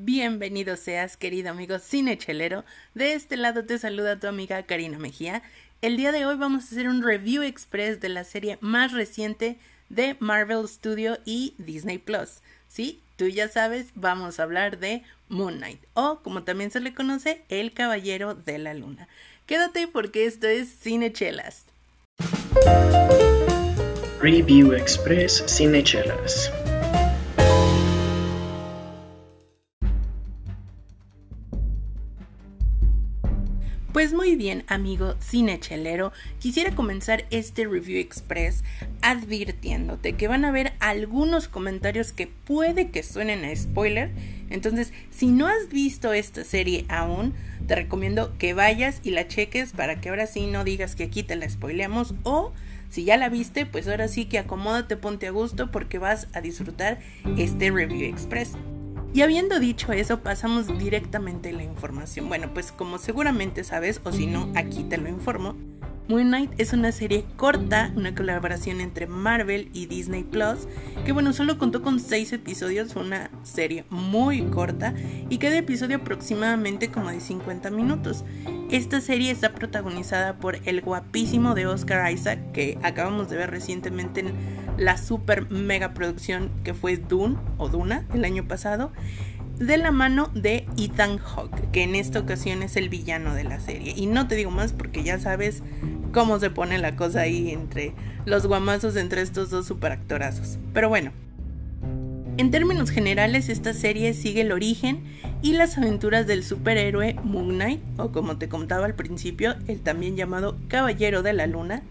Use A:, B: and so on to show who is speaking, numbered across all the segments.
A: Bienvenido seas, querido amigo cinechelero. De este lado te saluda tu amiga Karina Mejía. El día de hoy vamos a hacer un review express de la serie más reciente de Marvel Studio y Disney Plus. Sí, tú ya sabes, vamos a hablar de Moon Knight o como también se le conoce, El Caballero de la Luna. Quédate porque esto es Cinechelas.
B: Review Express Cinechelas.
A: Pues muy bien, amigo cinechelero, quisiera comenzar este review express advirtiéndote que van a haber algunos comentarios que puede que suenen a spoiler. Entonces, si no has visto esta serie aún, te recomiendo que vayas y la cheques para que ahora sí no digas que aquí te la spoileamos o si ya la viste, pues ahora sí que acomódate, ponte a gusto porque vas a disfrutar este review express. Y habiendo dicho eso, pasamos directamente a la información. Bueno, pues como seguramente sabes, o si no, aquí te lo informo, Moon Knight es una serie corta, una colaboración entre Marvel y Disney Plus, que bueno, solo contó con 6 episodios, una serie muy corta y cada episodio aproximadamente como de 50 minutos. Esta serie está protagonizada por el guapísimo de Oscar Isaac, que acabamos de ver recientemente en la super mega producción que fue Dune o Duna el año pasado, de la mano de Ethan Hawke, que en esta ocasión es el villano de la serie. Y no te digo más porque ya sabes cómo se pone la cosa ahí entre los guamazos entre estos dos superactorazos. Pero bueno, en términos generales esta serie sigue el origen y las aventuras del superhéroe Moon Knight, o como te contaba al principio, el también llamado Caballero de la Luna,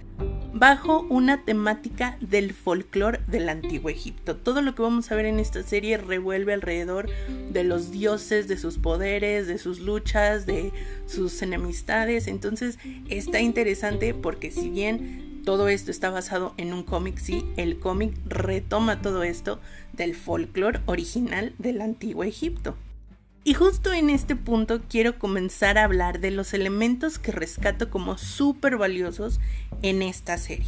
A: bajo una temática del folclore del antiguo Egipto. Todo lo que vamos a ver en esta serie revuelve alrededor de los dioses, de sus poderes, de sus luchas, de sus enemistades. Entonces está interesante porque si bien todo esto está basado en un cómic, sí, el cómic retoma todo esto del folclore original del antiguo Egipto. Y justo en este punto quiero comenzar a hablar de los elementos que rescato como súper valiosos en esta serie.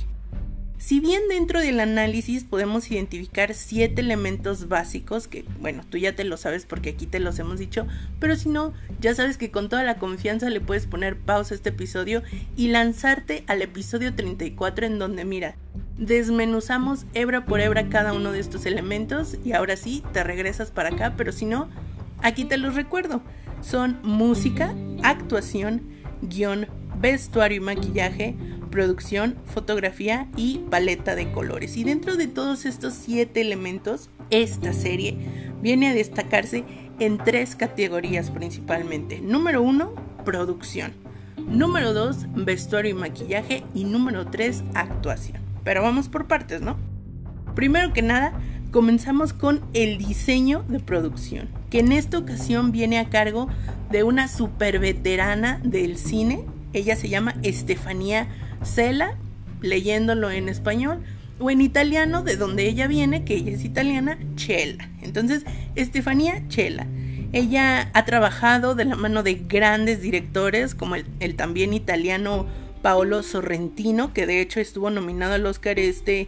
A: Si bien dentro del análisis podemos identificar siete elementos básicos, que bueno, tú ya te lo sabes porque aquí te los hemos dicho, pero si no, ya sabes que con toda la confianza le puedes poner pausa a este episodio y lanzarte al episodio 34 en donde mira, desmenuzamos hebra por hebra cada uno de estos elementos y ahora sí, te regresas para acá, pero si no, Aquí te los recuerdo. Son música, actuación, guion, vestuario y maquillaje, producción, fotografía y paleta de colores. Y dentro de todos estos siete elementos, esta serie viene a destacarse en tres categorías principalmente. Número uno, producción. Número dos, vestuario y maquillaje. Y número tres, actuación. Pero vamos por partes, ¿no? Primero que nada, comenzamos con el diseño de producción, que en esta ocasión viene a cargo de una super veterana del cine. Ella se llama Estefanía Cela, leyéndolo en español, o en italiano, de donde ella viene, que ella es italiana, Chela. Entonces, Estefanía Chela. Ella ha trabajado de la mano de grandes directores como el, el también italiano Paolo Sorrentino, que de hecho estuvo nominado al Oscar este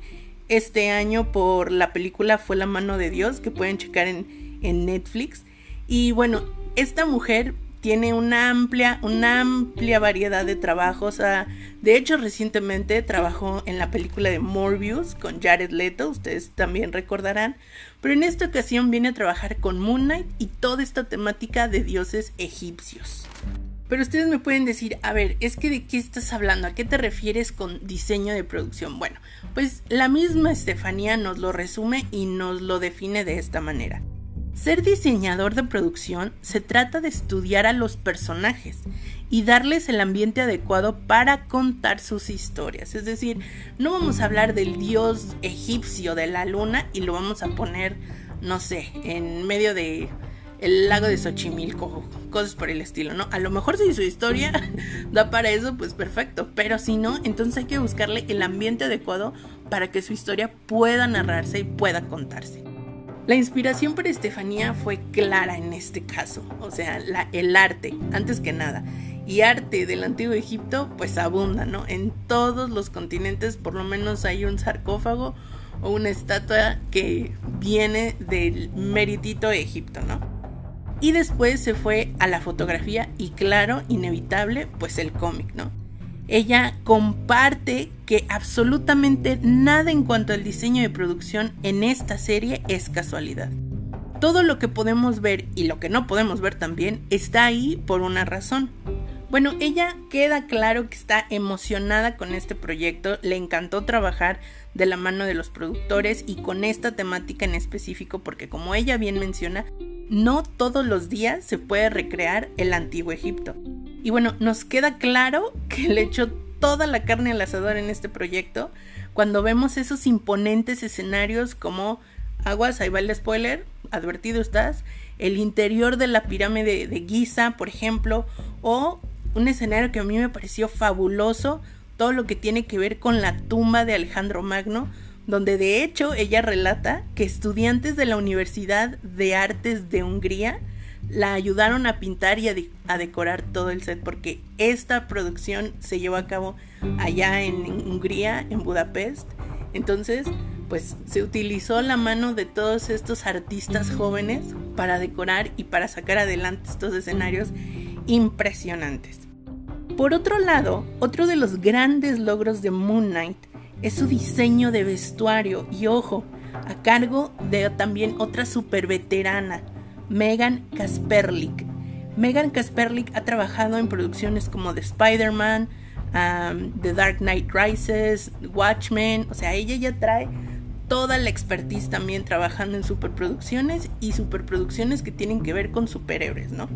A: este año por la película Fue la mano de Dios, que pueden checar en, en Netflix. Y bueno, esta mujer tiene una amplia, una amplia variedad de trabajos. de hecho, recientemente trabajó en la película de Morbius con Jared Leto, ustedes también recordarán. Pero en esta ocasión viene a trabajar con Moon Knight y toda esta temática de dioses egipcios. Pero ustedes me pueden decir, a ver, es que de qué estás hablando, a qué te refieres con diseño de producción. Bueno, pues la misma Estefanía nos lo resume y nos lo define de esta manera. Ser diseñador de producción se trata de estudiar a los personajes y darles el ambiente adecuado para contar sus historias. Es decir, no vamos a hablar del dios egipcio de la luna y lo vamos a poner, no sé, en medio de el lago de Xochimilco, cosas por el estilo, ¿no? A lo mejor si su historia da para eso, pues perfecto, pero si no, entonces hay que buscarle el ambiente adecuado para que su historia pueda narrarse y pueda contarse. La inspiración para Estefanía fue clara en este caso, o sea, la, el arte, antes que nada. Y arte del antiguo Egipto, pues abunda, ¿no? En todos los continentes por lo menos hay un sarcófago o una estatua que viene del meritito Egipto, ¿no? Y después se fue a la fotografía y claro, inevitable, pues el cómic, ¿no? Ella comparte que absolutamente nada en cuanto al diseño de producción en esta serie es casualidad. Todo lo que podemos ver y lo que no podemos ver también está ahí por una razón. Bueno, ella queda claro que está emocionada con este proyecto, le encantó trabajar de la mano de los productores y con esta temática en específico porque como ella bien menciona, no todos los días se puede recrear el antiguo Egipto. Y bueno, nos queda claro que le echó toda la carne al asador en este proyecto cuando vemos esos imponentes escenarios como aguas, ahí va el spoiler, advertido estás, el interior de la pirámide de Giza, por ejemplo, o un escenario que a mí me pareció fabuloso, todo lo que tiene que ver con la tumba de Alejandro Magno, donde de hecho ella relata que estudiantes de la Universidad de Artes de Hungría la ayudaron a pintar y a, decorar todo el set porque esta producción se llevó a cabo allá en, Hungría, en Budapest. Entonces, pues se utilizó la mano de todos estos artistas jóvenes para decorar y para sacar adelante estos escenarios impresionantes. Por otro lado, otro de los grandes logros de Moon Knight es su diseño de vestuario y ojo, a cargo de también otra super veterana, Megan Kasperlik. Megan Kasperlik ha trabajado en producciones como The Spider-Man, The Dark Knight Rises, Watchmen, o sea, ella ya trae toda la expertise también trabajando en superproducciones y superproducciones que tienen que ver con superhéroes, ¿no?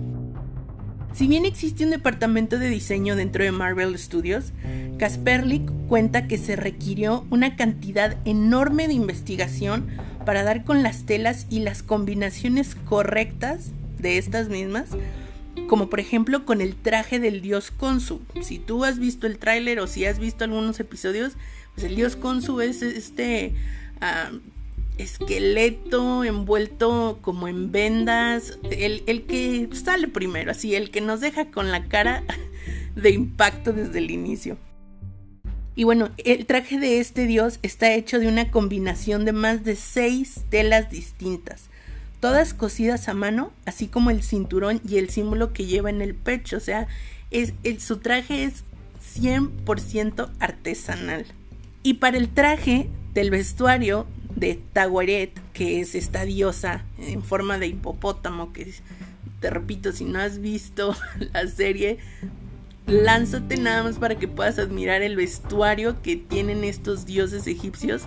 A: Si bien existe un departamento de diseño dentro de Marvel Studios, Kasperlik cuenta que se requirió una cantidad enorme de investigación para dar con las telas y las combinaciones correctas de estas mismas, como por ejemplo con el traje del dios Konsu. Si tú has visto el tráiler o si has visto algunos episodios, pues el dios Konsu es este ah, esqueleto envuelto como en vendas, el, el que sale primero, así, el que nos deja con la cara de impacto desde el inicio. Y bueno, el traje de este dios está hecho de una combinación de más de seis telas distintas, todas cosidas a mano, así como el cinturón y el símbolo que lleva en el pecho. O sea, es, su traje es 100% artesanal. Y para el traje del vestuario de Tawaret, que es esta diosa en forma de hipopótamo, que te repito, si no has visto la serie, lánzate nada más para que puedas admirar el vestuario que tienen estos dioses egipcios.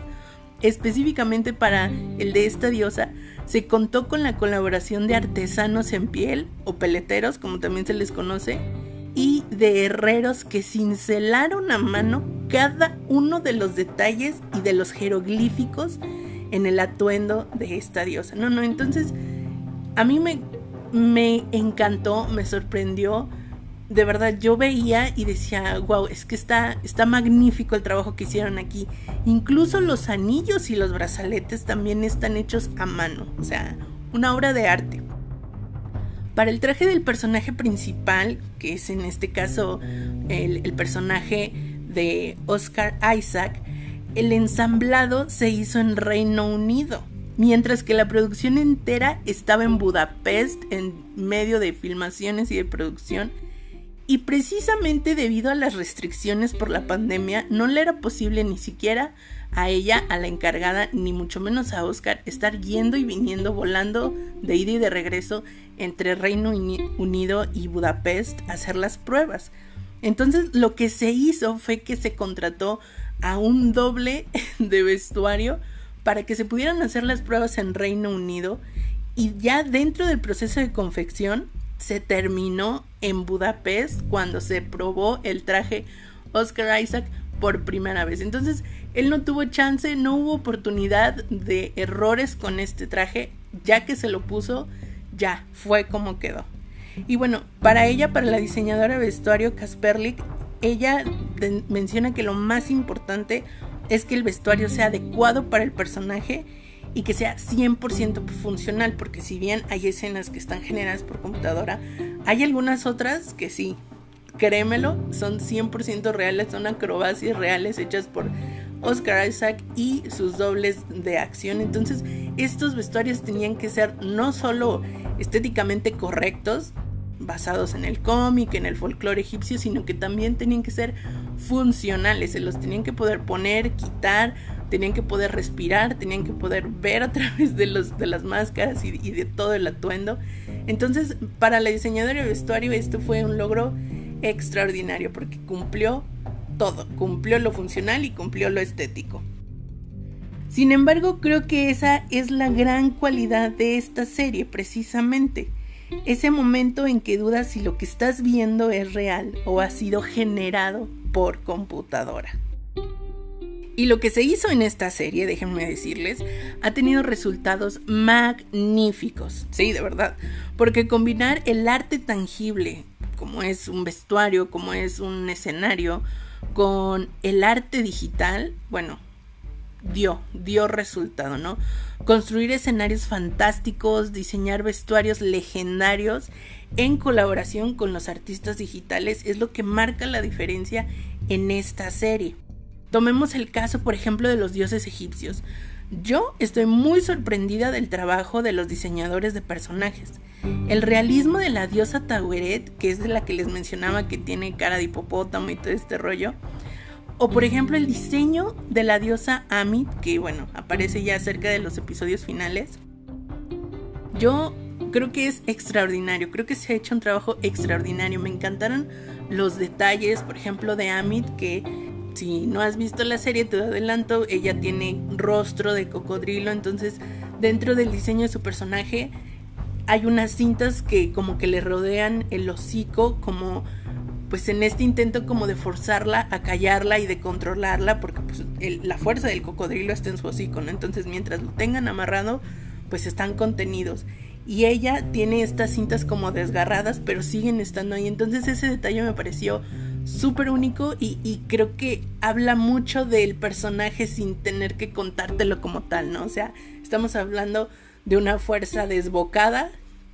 A: Específicamente para el de esta diosa, se contó con la colaboración de artesanos en piel o peleteros, como también se les conoce, y de herreros que cincelaron a mano cada uno de los detalles y de los jeroglíficos en el atuendo de esta diosa. No, no, entonces a mí me, me encantó, me sorprendió de verdad yo veía y decía, wow, es que está, está magnífico el trabajo que hicieron aquí. Incluso los anillos y los brazaletes también están hechos a mano, o sea, una obra de arte. Para el traje del personaje principal, que es en este caso el, el personaje de Oscar Isaac, el ensamblado se hizo en Reino Unido, mientras que la producción entera estaba en Budapest en medio de filmaciones y de producción y precisamente debido a las restricciones por la pandemia no le era posible ni siquiera a ella, a la encargada, ni mucho menos a Oscar, estar yendo y viniendo, volando de ida y de regreso entre Reino Unido y Budapest a hacer las pruebas. Entonces lo que se hizo fue que se contrató a un doble de vestuario para que se pudieran hacer las pruebas en Reino Unido y ya dentro del proceso de confección se terminó en Budapest cuando se probó el traje Oscar Isaac por primera vez. Entonces, él no tuvo chance, no hubo oportunidad de errores con este traje, ya que se lo puso, ya fue como quedó. Y bueno, para ella, para la diseñadora de vestuario Kasperlik, ella menciona que lo más importante es que el vestuario sea adecuado para el personaje y que sea 100% funcional, porque si bien hay escenas que están generadas por computadora, hay algunas otras que sí, créemelo, son 100% reales, son acrobacias reales hechas por Oscar Isaac y sus dobles de acción. Entonces, estos vestuarios tenían que ser no solo estéticamente correctos, basados en el cómic, en el folclore egipcio, sino que también tenían que ser funcionales, se los tenían que poder poner, quitar, tenían que poder respirar, tenían que poder ver a través de, los, de las máscaras y, y de todo el atuendo. Entonces, para la diseñadora de vestuario esto fue un logro extraordinario porque cumplió todo, cumplió lo funcional y cumplió lo estético. Sin embargo, creo que esa es la gran cualidad de esta serie, precisamente. Ese momento en que dudas si lo que estás viendo es real o ha sido generado por computadora. Y lo que se hizo en esta serie, déjenme decirles, ha tenido resultados magníficos. Sí, de verdad. Porque combinar el arte tangible, como es un vestuario, como es un escenario, con el arte digital, bueno, dio, dio resultado, ¿no? Construir escenarios fantásticos, diseñar vestuarios legendarios en colaboración con los artistas digitales es lo que marca la diferencia en esta serie. Tomemos el caso, por ejemplo, de los dioses egipcios. Yo estoy muy sorprendida del trabajo de los diseñadores de personajes. El realismo de la diosa Taweret, que es de la que les mencionaba que tiene cara de hipopótamo y todo este rollo, o por ejemplo el diseño de la diosa Amit, que bueno, aparece ya cerca de los episodios finales. Yo creo que es extraordinario, creo que se ha hecho un trabajo extraordinario. Me encantaron los detalles, por ejemplo, de Amit, que si no has visto la serie, te adelanto, ella tiene rostro de cocodrilo, entonces dentro del diseño de su personaje hay unas cintas que como que le rodean el hocico, como pues en este intento como de forzarla a callarla y de controlarla, porque pues, la fuerza del cocodrilo está en su hocico, ¿no? Entonces mientras lo tengan amarrado, pues están contenidos. Y ella tiene estas cintas como desgarradas, pero siguen estando ahí. Entonces ese detalle me pareció súper único y, y, creo que habla mucho del personaje sin tener que contártelo como tal, ¿no? O sea, estamos hablando de una fuerza desbocada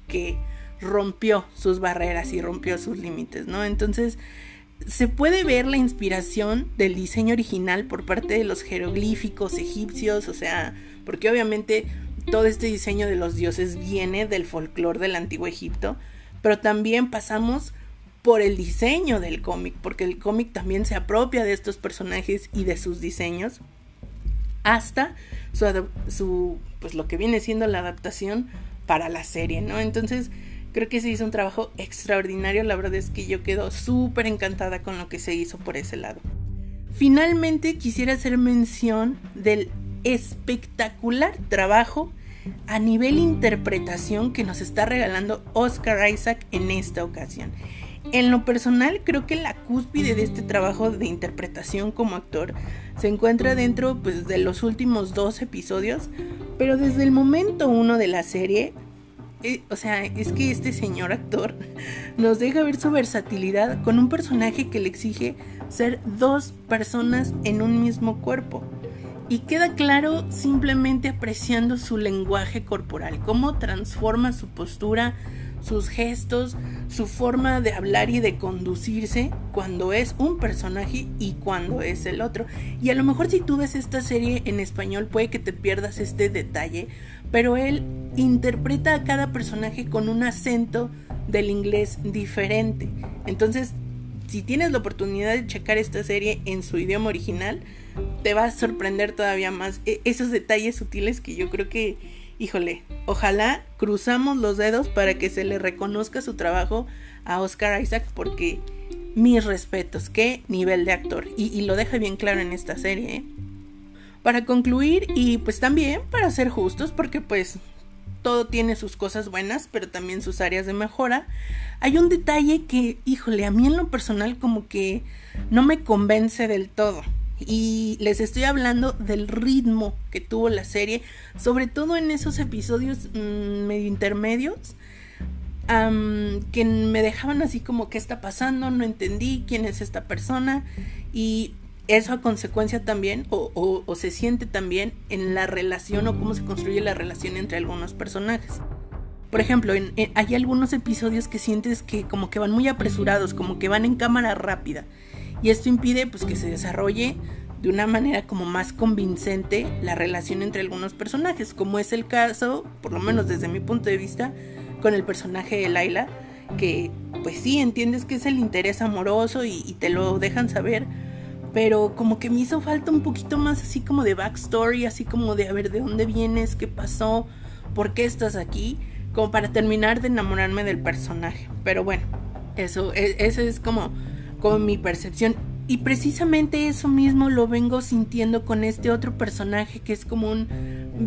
A: que rompió sus barreras y rompió sus límites, ¿no? Entonces, se puede ver la inspiración del diseño original por parte de los jeroglíficos egipcios, o sea, porque obviamente todo este diseño de los dioses viene del folclore del antiguo Egipto, pero también pasamos por el diseño del cómic, porque el cómic también se apropia de estos personajes y de sus diseños, hasta su, su pues lo que viene siendo la adaptación para la serie, ¿no? Entonces, Creo que se hizo un trabajo extraordinario, la verdad es que yo quedo súper encantada con lo que se hizo por ese lado. Finalmente quisiera hacer mención del espectacular trabajo a nivel interpretación que nos está regalando Oscar Isaac en esta ocasión. En lo personal, creo que la cúspide de este trabajo de interpretación como actor se encuentra dentro pues, de los últimos dos episodios, pero desde el momento uno de la serie o sea, es que este señor actor nos deja ver su versatilidad con un personaje que le exige ser dos personas en un mismo cuerpo. Y queda claro simplemente apreciando su lenguaje corporal, cómo transforma su postura, sus gestos, su forma de hablar y de conducirse cuando es un personaje y cuando es el otro. Y a lo mejor si tú ves esta serie en español puede que te pierdas este detalle, pero él interpreta a cada personaje con un acento del inglés diferente. Entonces, si tienes la oportunidad de checar esta serie en su idioma original, te va a sorprender todavía más e-, esos detalles sutiles que yo creo que híjole, ojalá cruzamos los dedos para que se le reconozca su trabajo a Oscar Isaac porque mis respetos, qué nivel de actor. Y, lo deja bien claro en esta serie. ¿eh? Para concluir y pues también para ser justos porque pues todo tiene sus cosas buenas pero también sus áreas de mejora. Hay un detalle que, híjole, a mí en lo personal como que no me convence del todo. Y les estoy hablando del ritmo que tuvo la serie, sobre todo en esos episodios mm, medio intermedios, que me dejaban así como qué está pasando, no entendí quién es esta persona y eso a consecuencia también o, se siente también en la relación o cómo se construye la relación entre algunos personajes. Por ejemplo, hay algunos episodios que sientes que como que van muy apresurados, como que van en cámara rápida y esto impide pues que se desarrolle de una manera como más convincente la relación entre algunos personajes, como es el caso, por lo menos desde mi punto de vista, con el personaje de Laila, que pues sí, entiendes que es el interés amoroso y te lo dejan saber, pero como que me hizo falta un poquito más así como de backstory, así como de a ver de dónde vienes, qué pasó, por qué estás aquí, como para terminar de enamorarme del personaje. Pero bueno, eso, e, eso es como, como mi percepción. Y precisamente eso mismo lo vengo sintiendo con este otro personaje que es como un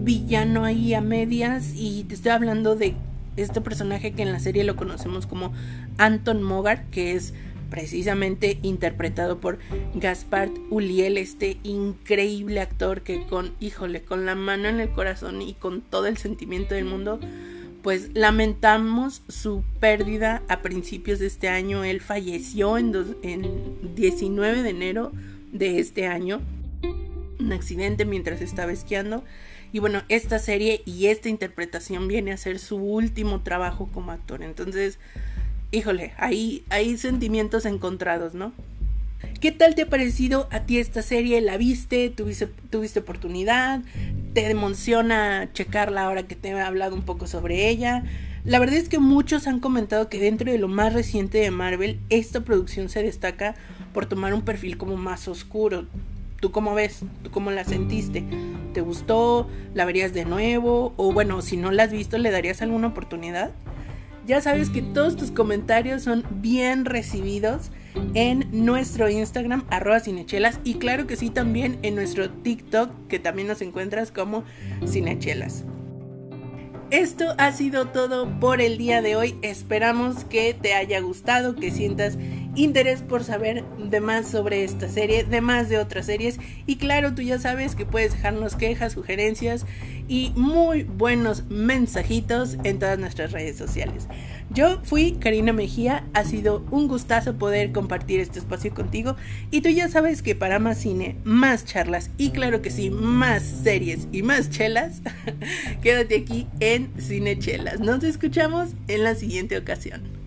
A: villano ahí a medias. Y te estoy hablando de este personaje que en la serie lo conocemos como Anton Mogar, que es precisamente interpretado por Gaspard Uliel, este increíble actor que con, híjole, con la mano en el corazón y con todo el sentimiento del mundo, pues lamentamos su pérdida a principios de este año. Él falleció en, en 19 de enero de este año, un accidente mientras estaba esquiando. Y bueno, esta serie y esta interpretación viene a ser su último trabajo como actor. Entonces, híjole, hay, hay sentimientos encontrados, ¿no? ¿Qué tal te ha parecido a ti esta serie? ¿La viste? ¿Tuviste, tuviste oportunidad? ¿Te emociona checarla ahora que te he hablado un poco sobre ella? La verdad es que muchos han comentado que dentro de lo más reciente de Marvel, esta producción se destaca por tomar un perfil como más oscuro. ¿Tú cómo ves? ¿Tú cómo la sentiste? ¿Te gustó? ¿La verías de nuevo? O bueno, si no la has visto, ¿le darías alguna oportunidad? Ya sabes que todos tus comentarios son bien recibidos en nuestro Instagram, arroba cinechelas, y claro que sí también en nuestro TikTok, que también nos encuentras como cinechelas. Esto ha sido todo por el día de hoy. Esperamos que te haya gustado, que sientas interés por saber de más sobre esta serie, de más de otras series. Y claro, tú ya sabes que puedes dejarnos quejas, sugerencias y muy buenos mensajitos en todas nuestras redes sociales. Yo fui Karina Mejía, ha sido un gustazo poder compartir este espacio contigo y tú ya sabes que para más cine, más charlas y claro que sí, más series y más chelas, quédate aquí en Cine Chelas. Nos escuchamos en la siguiente ocasión.